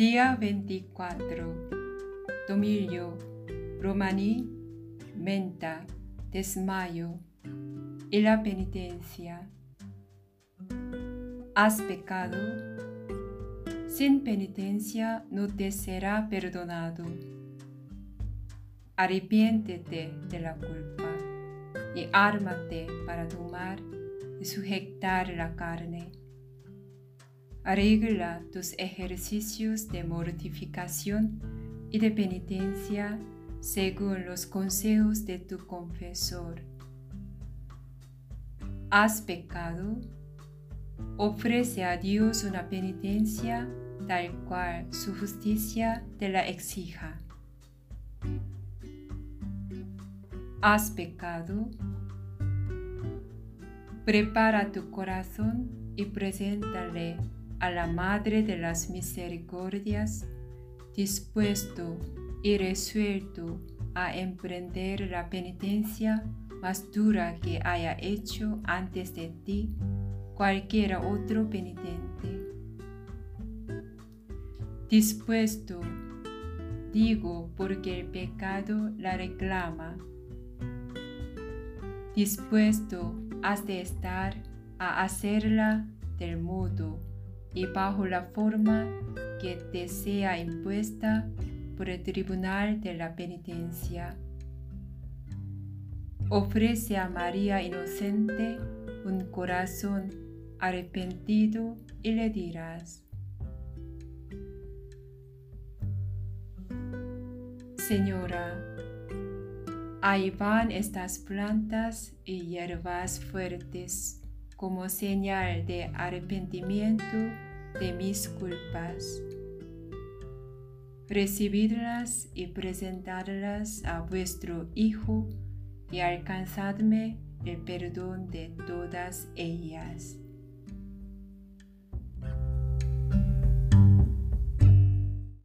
Día 24. Domilio, Romani, Menta, Desmayo y la penitencia. Has pecado. Sin penitencia no te será perdonado. Arrepiéntete de la culpa y ármate para tomar y sujetar la carne Arregla tus ejercicios de mortificación y de penitencia según los consejos de tu confesor. ¿Has pecado? Ofrece a Dios una penitencia tal cual su justicia te la exija. ¿Has pecado? Prepara tu corazón y preséntale a la Madre de las Misericordias, dispuesto y resuelto a emprender la penitencia más dura que haya hecho antes de ti cualquiera otro penitente. Dispuesto, digo porque el pecado la reclama. Dispuesto has de estar a hacerla del modo y bajo la forma que te sea impuesta por el tribunal de la penitencia. Ofrece a María inocente un corazón arrepentido y le dirás, Señora, ahí van estas plantas y hierbas fuertes como señal de arrepentimiento de mis culpas. Recibidlas y presentadlas a vuestro Hijo y alcanzadme el perdón de todas ellas.